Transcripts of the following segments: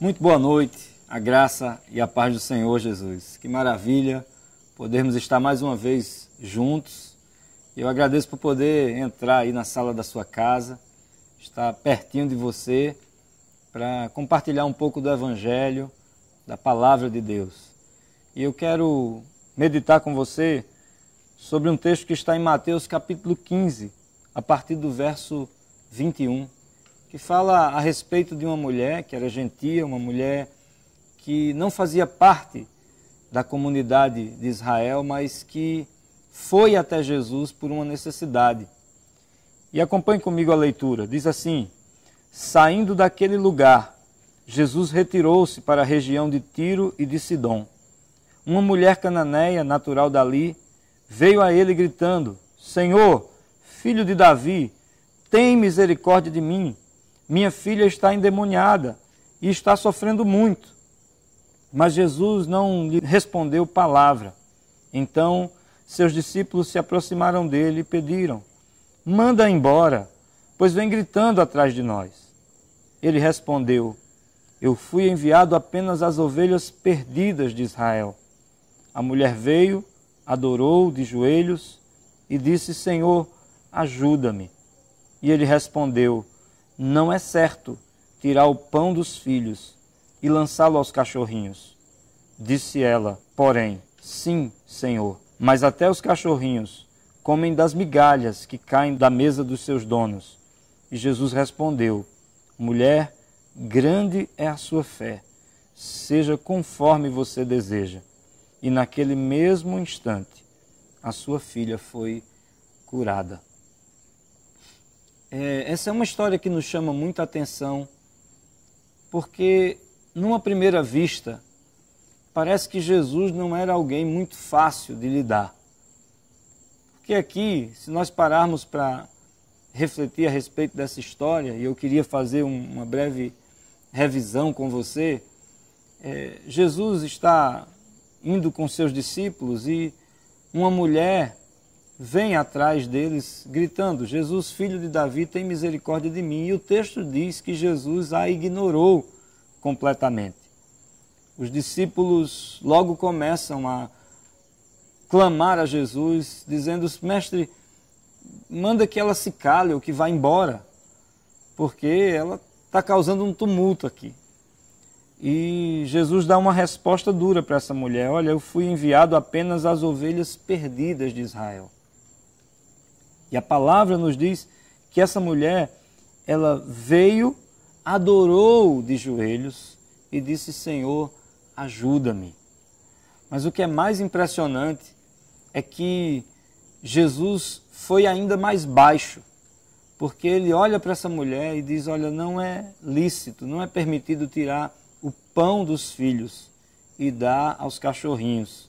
Muito boa noite, a graça e a paz do Senhor Jesus. Que maravilha podermos estar mais uma vez juntos. Eu agradeço por poder entrar aí na sala da sua casa, estar pertinho de você para compartilhar um pouco do Evangelho, da palavra de Deus. E eu quero meditar com você sobre um texto que está em Mateus capítulo 15, a partir do verso 21 que fala a respeito de uma mulher que era gentia, uma mulher que não fazia parte da comunidade de Israel, mas que foi até Jesus por uma necessidade. E acompanhe comigo a leitura. Diz assim: Saindo daquele lugar, Jesus retirou-se para a região de Tiro e de Sidom. Uma mulher cananeia, natural dali, veio a ele gritando: Senhor, filho de Davi, tem misericórdia de mim. Minha filha está endemoniada e está sofrendo muito. Mas Jesus não lhe respondeu palavra. Então seus discípulos se aproximaram dele e pediram: Manda embora, pois vem gritando atrás de nós. Ele respondeu: Eu fui enviado apenas às ovelhas perdidas de Israel. A mulher veio, adorou de joelhos e disse: Senhor, ajuda-me. E ele respondeu: não é certo tirar o pão dos filhos e lançá-lo aos cachorrinhos. Disse ela, porém, sim, Senhor, mas até os cachorrinhos comem das migalhas que caem da mesa dos seus donos. E Jesus respondeu: Mulher, grande é a sua fé, seja conforme você deseja. E naquele mesmo instante, a sua filha foi curada. É, essa é uma história que nos chama muita atenção, porque, numa primeira vista, parece que Jesus não era alguém muito fácil de lidar. Porque aqui, se nós pararmos para refletir a respeito dessa história, e eu queria fazer uma breve revisão com você, é, Jesus está indo com seus discípulos e uma mulher vem atrás deles gritando: Jesus, filho de Davi, tem misericórdia de mim. E o texto diz que Jesus a ignorou completamente. Os discípulos logo começam a clamar a Jesus, dizendo: Mestre, manda que ela se cale ou que vá embora, porque ela está causando um tumulto aqui. E Jesus dá uma resposta dura para essa mulher: Olha, eu fui enviado apenas às ovelhas perdidas de Israel. E a palavra nos diz que essa mulher, ela veio, adorou de joelhos e disse: Senhor, ajuda-me. Mas o que é mais impressionante é que Jesus foi ainda mais baixo, porque ele olha para essa mulher e diz: Olha, não é lícito, não é permitido tirar o pão dos filhos e dar aos cachorrinhos.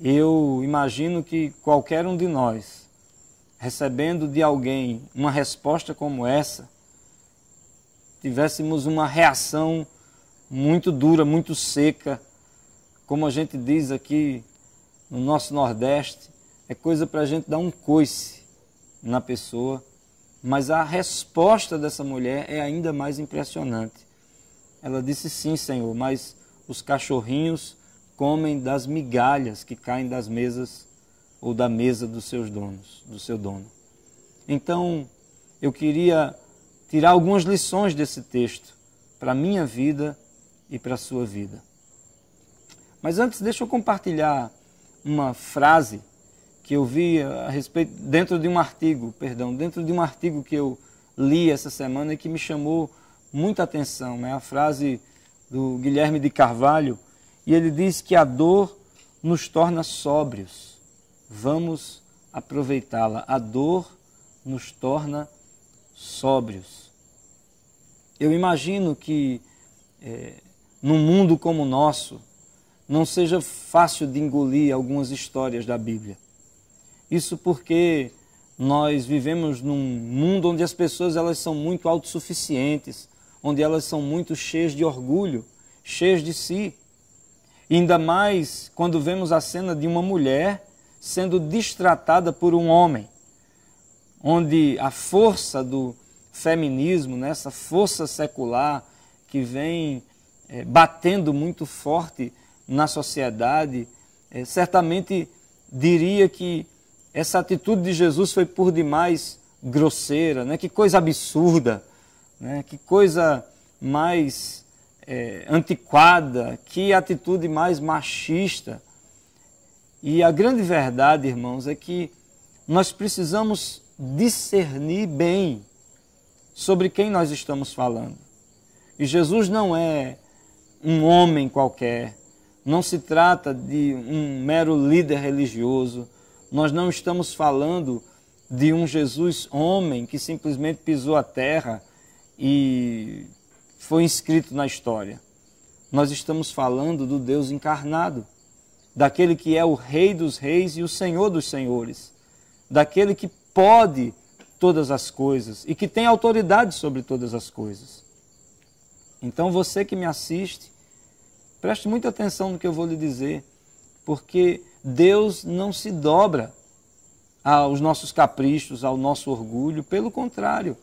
Eu imagino que qualquer um de nós recebendo de alguém uma resposta como essa, tivéssemos uma reação muito dura, muito seca, como a gente diz aqui no nosso Nordeste, é coisa para a gente dar um coice na pessoa, mas a resposta dessa mulher é ainda mais impressionante. Ela disse: Sim, Senhor, mas os cachorrinhos comem das migalhas que caem das mesas ou da mesa dos seus donos, do seu dono. Então, eu queria tirar algumas lições desse texto para a minha vida e para a sua vida. Mas antes, deixa eu compartilhar uma frase que eu vi a respeito dentro de um artigo, perdão, dentro de um artigo que eu li essa semana e que me chamou muita atenção. É a frase do Guilherme de Carvalho e ele diz que a dor nos torna sóbrios vamos aproveitá-la. A dor nos torna sóbrios. Eu imagino que é, num mundo como o nosso, não seja fácil de engolir algumas histórias da Bíblia. Isso porque nós vivemos num mundo onde as pessoas elas são muito autossuficientes, onde elas são muito cheias de orgulho, cheias de si. E ainda mais quando vemos a cena de uma mulher sendo distratada por um homem, onde a força do feminismo, né, força secular que vem é, batendo muito forte na sociedade, é, certamente diria que essa atitude de Jesus foi por demais grosseira, né? que coisa absurda, né? que coisa mais é, antiquada, que atitude mais machista. E a grande verdade, irmãos, é que nós precisamos discernir bem sobre quem nós estamos falando. E Jesus não é um homem qualquer, não se trata de um mero líder religioso, nós não estamos falando de um Jesus homem que simplesmente pisou a terra e foi inscrito na história. Nós estamos falando do Deus encarnado, daquele que é o Rei dos Reis e o Senhor dos Senhores, daquele que pode todas as coisas e que tem autoridade sobre todas as coisas. Então você que me assiste, preste muita atenção no que eu vou lhe dizer, porque Deus não se dobra aos nossos caprichos, ao nosso orgulho, pelo contrário.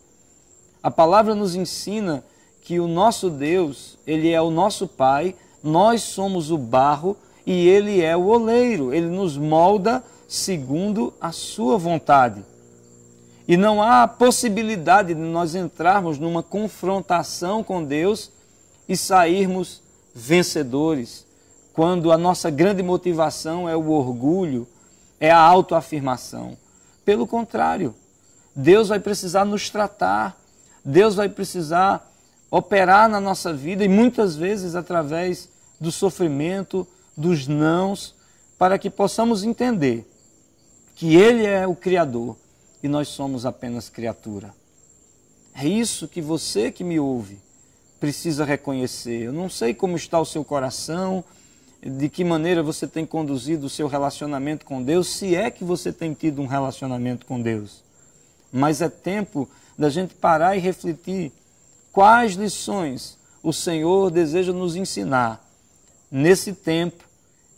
A palavra nos ensina que o nosso Deus, ele é o nosso Pai, nós somos o barro e ele é o oleiro, ele nos molda segundo a sua vontade. E não há possibilidade de nós entrarmos numa confrontação com Deus e sairmos vencedores, quando a nossa grande motivação é o orgulho, é a autoafirmação. Pelo contrário, Deus vai precisar nos tratar, Deus vai precisar operar na nossa vida e muitas vezes através do sofrimento, dos nãos, para que possamos entender que Ele é o Criador e nós somos apenas criatura. É isso que você que me ouve precisa reconhecer. Eu não sei como está o seu coração, de que maneira você tem conduzido o seu relacionamento com Deus, se é que você tem tido um relacionamento com Deus. Mas é tempo da gente parar e refletir quais lições o Senhor deseja nos ensinar nesse tempo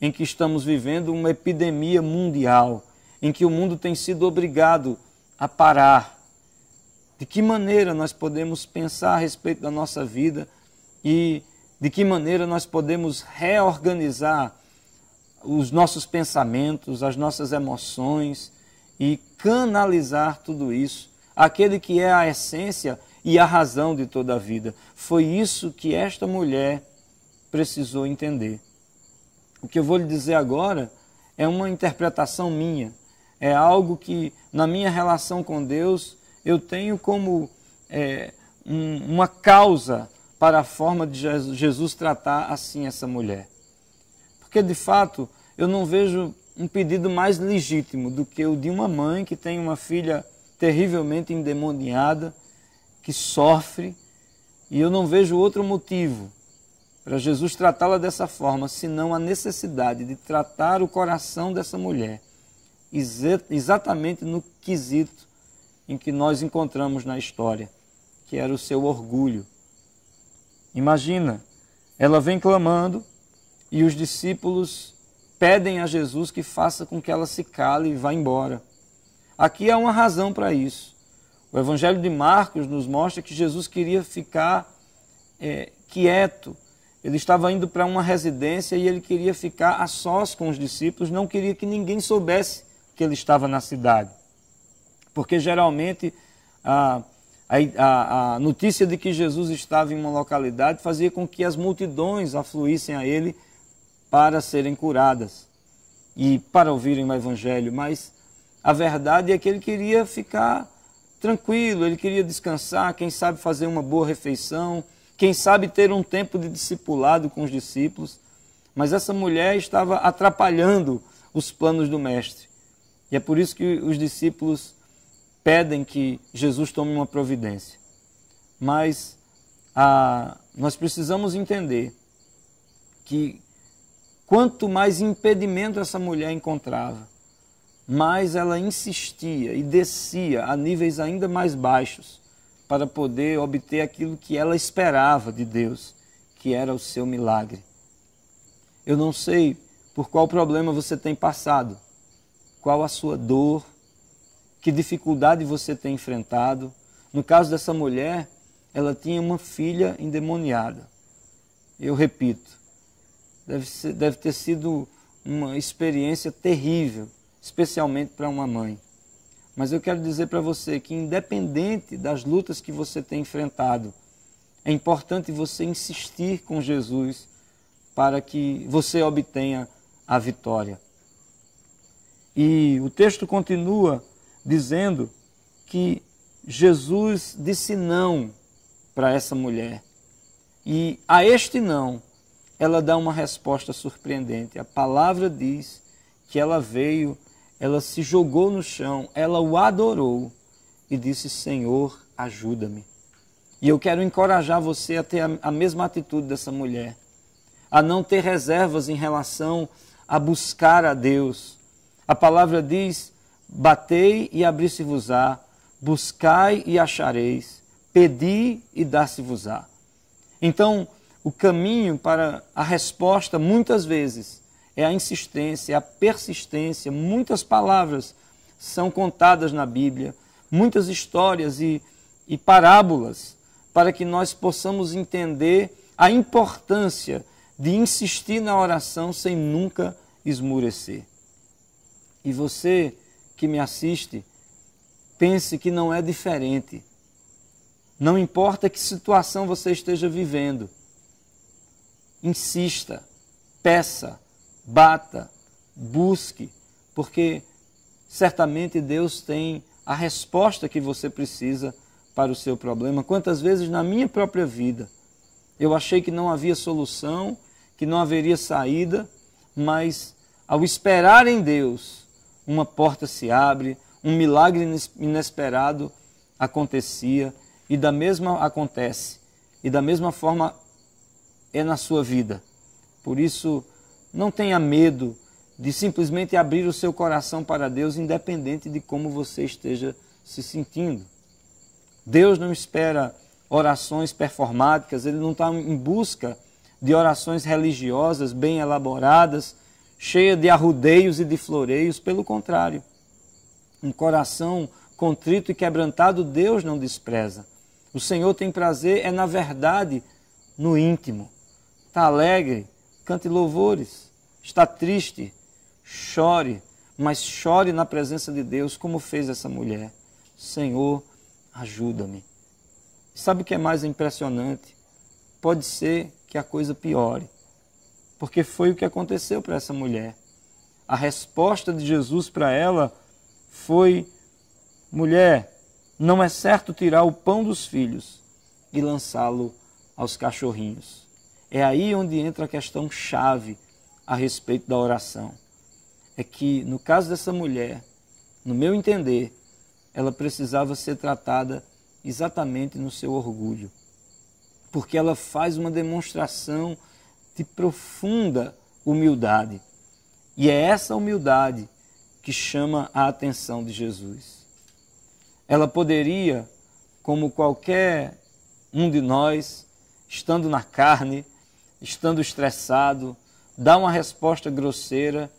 em que estamos vivendo uma epidemia mundial, em que o mundo tem sido obrigado a parar. De que maneira nós podemos pensar a respeito da nossa vida e de que maneira nós podemos reorganizar os nossos pensamentos, as nossas emoções e canalizar tudo isso, aquele que é a essência e a razão de toda a vida. Foi isso que esta mulher precisou entender. O que eu vou lhe dizer agora é uma interpretação minha, é algo que na minha relação com Deus eu tenho como é, um, uma causa para a forma de Jesus tratar assim essa mulher. Porque de fato eu não vejo um pedido mais legítimo do que o de uma mãe que tem uma filha terrivelmente endemoniada, que sofre, e eu não vejo outro motivo para Jesus tratá-la dessa forma, senão a necessidade de tratar o coração dessa mulher exatamente no quesito em que nós encontramos na história, que era o seu orgulho. Imagina, ela vem clamando e os discípulos pedem a Jesus que faça com que ela se cale e vá embora. Aqui há uma razão para isso. O Evangelho de Marcos nos mostra que Jesus queria ficar é, quieto. Ele estava indo para uma residência e ele queria ficar a sós com os discípulos, não queria que ninguém soubesse que ele estava na cidade. Porque geralmente a, a, a notícia de que Jesus estava em uma localidade fazia com que as multidões afluíssem a ele para serem curadas e para ouvirem o Evangelho. Mas a verdade é que ele queria ficar tranquilo, ele queria descansar, quem sabe fazer uma boa refeição, quem sabe ter um tempo de discipulado com os discípulos. Mas essa mulher estava atrapalhando os planos do Mestre. E é por isso que os discípulos pedem que Jesus tome uma providência. Mas ah, nós precisamos entender que quanto mais impedimento essa mulher encontrava, mais ela insistia e descia a níveis ainda mais baixos para poder obter aquilo que ela esperava de Deus, que era o seu milagre. Eu não sei por qual problema você tem passado, qual a sua dor, que dificuldade você tem enfrentado. No caso dessa mulher, ela tinha uma filha endemoniada. Eu repito, deve, ser, deve ter sido uma experiência terrível, especialmente para uma mãe. Mas eu quero dizer para você que, independente das lutas que você tem enfrentado, é importante você insistir com Jesus para que você obtenha a vitória. E o texto continua dizendo que Jesus disse não para essa mulher. E a este não, ela dá uma resposta surpreendente. A palavra diz que ela veio, ela se jogou no chão, ela o adorou e disse: Senhor, ajuda-me. E eu quero encorajar você a ter a, mesma atitude dessa mulher, a não ter reservas em relação a buscar a Deus. A palavra diz: Batei e abri-se-vos-á, buscai e achareis, pedi e dar-se-vos-á. Então, o caminho para a resposta, muitas vezes, é a insistência, é a persistência. Muitas palavras são contadas na Bíblia, muitas histórias e, e parábolas, para que nós possamos entender a importância de insistir na oração sem nunca esmurecer. E você que me assiste, pense que não é diferente. Não importa que situação você esteja vivendo, insista, peça, bata, busque, porque certamente Deus tem a resposta que você precisa para o seu problema. Quantas vezes na minha própria vida eu achei que não havia solução, que não haveria saída, mas ao esperar em Deus, uma porta se abre, um milagre inesperado acontecia e da mesma acontece e da mesma forma é na sua vida. Por isso, não tenha medo de simplesmente abrir o seu coração para Deus, independente de como você esteja se sentindo. Deus não espera orações performáticas, Ele não está em busca de orações religiosas bem elaboradas, cheias de arrudeios e de floreios, pelo contrário. Um coração contrito e quebrantado, Deus não despreza. O Senhor tem prazer, é na verdade, no íntimo. Está alegre, cante louvores. Está triste, chore, mas chore na presença de Deus, como fez essa mulher. Senhor, ajuda-me. Sabe o que é mais impressionante? Pode ser que a coisa piore, porque foi o que aconteceu para essa mulher. A resposta de Jesus para ela foi: mulher, não é certo tirar o pão dos filhos e lançá-lo aos cachorrinhos. É aí onde entra a questão chave a respeito da oração. É que, no caso dessa mulher, no meu entender, ela precisava ser tratada exatamente no seu orgulho. Porque ela faz uma demonstração de profunda humildade. E é essa humildade que chama a atenção de Jesus. Ela poderia, como qualquer um de nós, estando na carne, estando estressado, dar uma resposta grosseira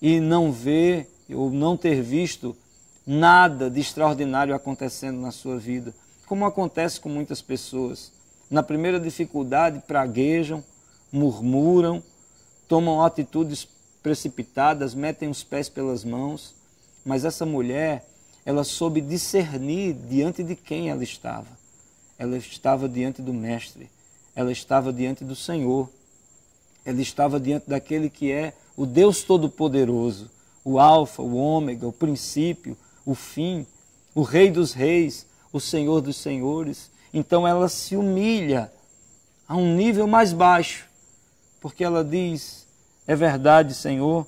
e não ver ou não ter visto nada de extraordinário acontecendo na sua vida, como acontece com muitas pessoas. Na primeira dificuldade, praguejam, murmuram, tomam atitudes precipitadas, metem os pés pelas mãos, mas essa mulher ela soube discernir diante de quem ela estava. Ela estava diante do Mestre, ela estava diante do Senhor, ela estava diante daquele que é o Deus Todo-Poderoso, o Alfa, o Ômega, o princípio, o fim, o Rei dos Reis, o Senhor dos Senhores. Então ela se humilha a um nível mais baixo, porque ela diz: É verdade, Senhor,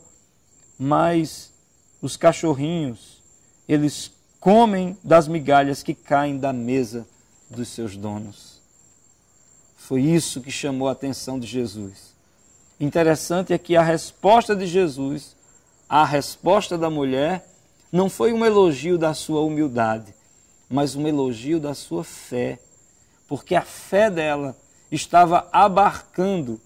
mas os cachorrinhos eles comem das migalhas que caem da mesa dos seus donos. Foi isso que chamou a atenção de Jesus. Interessante é que a resposta de Jesus, a resposta da mulher, não foi um elogio da sua humildade, mas um elogio da sua fé, porque a fé dela estava abarcando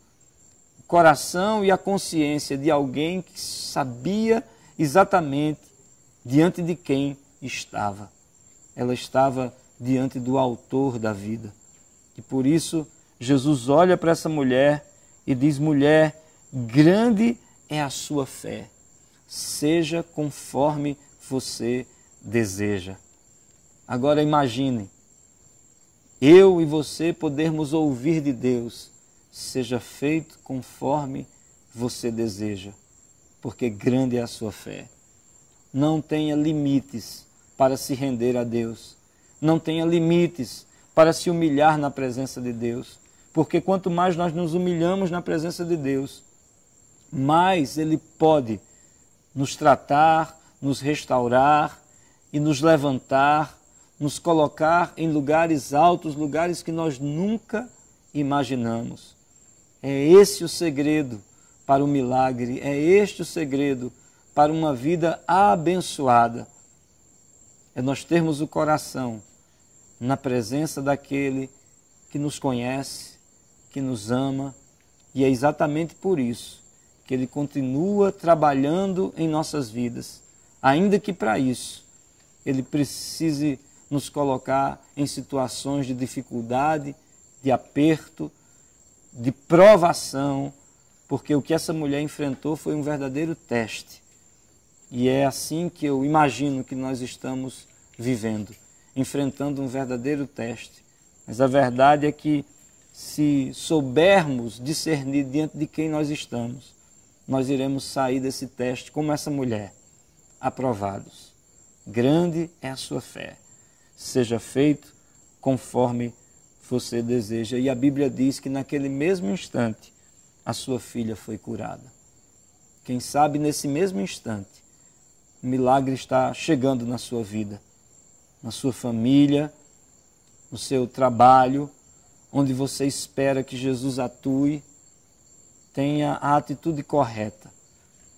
o coração e a consciência de alguém que sabia exatamente diante de quem estava. Ela estava diante do Autor da vida. E por isso, Jesus olha para essa mulher e diz: mulher, grande é a sua fé, seja conforme você deseja. Agora imagine, eu e você podermos ouvir de Deus, seja feito conforme você deseja, porque grande é a sua fé. Não tenha limites para se render a Deus. Não tenha limites para se humilhar na presença de Deus. Porque quanto mais nós nos humilhamos na presença de Deus, mais Ele pode nos tratar, nos restaurar e nos levantar, nos colocar em lugares altos, lugares que nós nunca imaginamos. É esse o segredo para o milagre, é este o segredo para uma vida abençoada. É nós termos o coração na presença daquele que nos conhece, que nos ama, e é exatamente por isso que ele continua trabalhando em nossas vidas, ainda que para isso ele precise nos colocar em situações de dificuldade, de aperto, de provação, porque o que essa mulher enfrentou foi um verdadeiro teste. E é assim que eu imagino que nós estamos vivendo, enfrentando um verdadeiro teste. Mas a verdade é que, se soubermos discernir diante de quem nós estamos, nós iremos sair desse teste como essa mulher, aprovados. Grande é a sua fé seja feito conforme você deseja. E a Bíblia diz que naquele mesmo instante a sua filha foi curada. Quem sabe nesse mesmo instante o milagre está chegando na sua vida, na sua família, no seu trabalho, onde você espera que Jesus atue, tenha a atitude correta,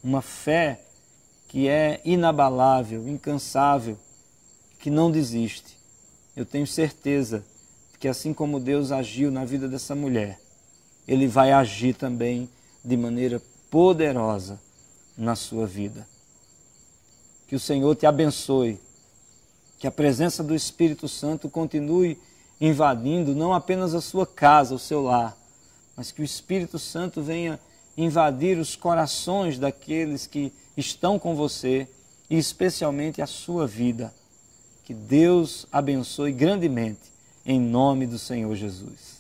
uma fé que é inabalável, incansável, que não desiste. Eu tenho certeza que assim como Deus agiu na vida dessa mulher, Ele vai agir também de maneira poderosa na sua vida. Que o Senhor te abençoe, que a presença do Espírito Santo continue invadindo não apenas a sua casa, o seu lar, mas que o Espírito Santo venha invadir os corações daqueles que estão com você e especialmente a sua vida. Que Deus abençoe grandemente, em nome do Senhor Jesus.